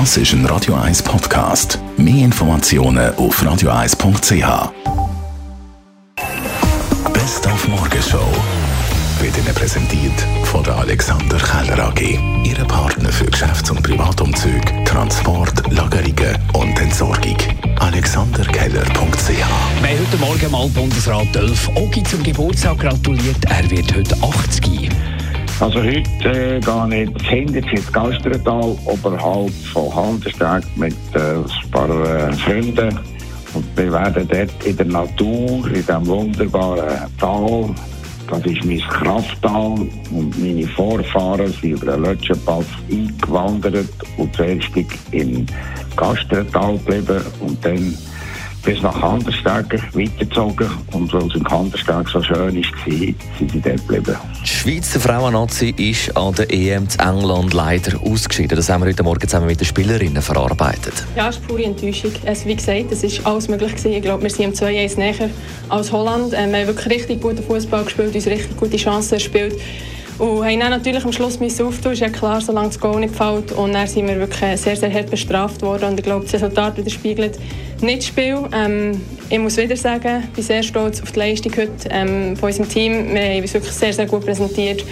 Das ist ein Radio 1 Podcast. Mehr Informationen auf radio1.ch. Best auf Morgenshow wird Ihnen präsentiert von der Alexander Keller AG. Ihre Partner für Geschäfts- und Privatumzüge, Transport, Lagerungen und Entsorgung. AlexanderKeller.ch haben heute Morgen mal Bundesrat Dölf Ogi zum Geburtstag gratuliert. Er wird heute 80. Also heute äh, gehe ich das Gastretal oberhalb von Handensteg mit äh, ein paar äh, Freunden. Und wir werden dort in der Natur, in diesem wunderbaren Tal, das ist mein Krafttal und meine Vorfahren sind über den Lötschenpass eingewandert und zuerst im Gastretal geblieben und dann bis nach Kandersteg weitergezogen. Und weil es in Kandersteg so schön war, sind sie dort geblieben. Die Schweizer Frauennazi ist an der EM zu England leider ausgeschieden. Das haben wir heute Morgen zusammen mit den Spielerinnen verarbeitet. Ja, es ist pure Enttäuschung. Also, wie gesagt, es ist alles möglich gewesen. Ich glaube, wir sind um 2-1 näher als Holland. Ähm, wir haben wirklich richtig guten Fußball gespielt, uns richtig gute Chancen gespielt. Und haben dann natürlich am Schluss müssen auftun, ist ja klar, solange das Goal nicht fällt. Und dann sind wir wirklich sehr, sehr hart bestraft worden. Und ich glaube, das Resultat widerspiegelt nicht das Spiel. Ähm, ich muss wieder sagen, ich bin sehr stolz auf die Leistung heute ähm, von unserem Team. Wir haben uns wirklich sehr, sehr gut präsentiert.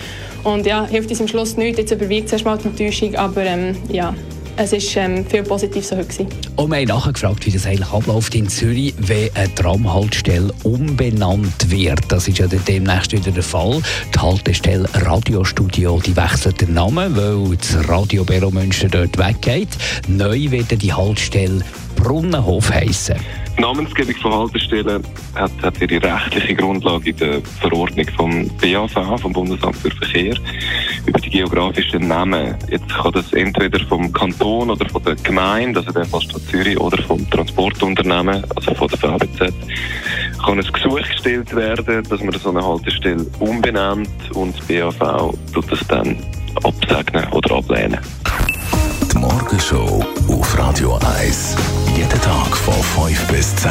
Und ja, hilft uns am Schluss nichts. Jetzt überwiegt zuerst mal die Enttäuschung. Aber ähm, ja, es war ähm, viel Positives so heute. Und wir haben nachgefragt, wie das eigentlich abläuft in Zürich, wenn eine Tramhaltestelle umbenannt wird. Das ist ja demnächst wieder der Fall. Die Haltestelle Radiostudio die wechselt den Namen, weil das Radiobüro Münster dort weggeht. Neu wird die Haltestelle Brunnenhof heißen. Die Namensgebung von Haltestellen hat, hat ihre rechtliche Grundlage in der Verordnung vom BAV, vom Bundesamt für Verkehr, über die geografischen Namen. Jetzt kann das entweder vom Kanton oder von der Gemeinde, also der Stadt Zürich, oder vom Transportunternehmen, also von der VBZ, kann ein Gesuch gestellt werden, dass man so eine Haltestelle umbenennt und das BAV tut das dann absegnen oder ablehnen. Die Morgenshow auf Radio 1. Jeden Tag von 5 bis 10.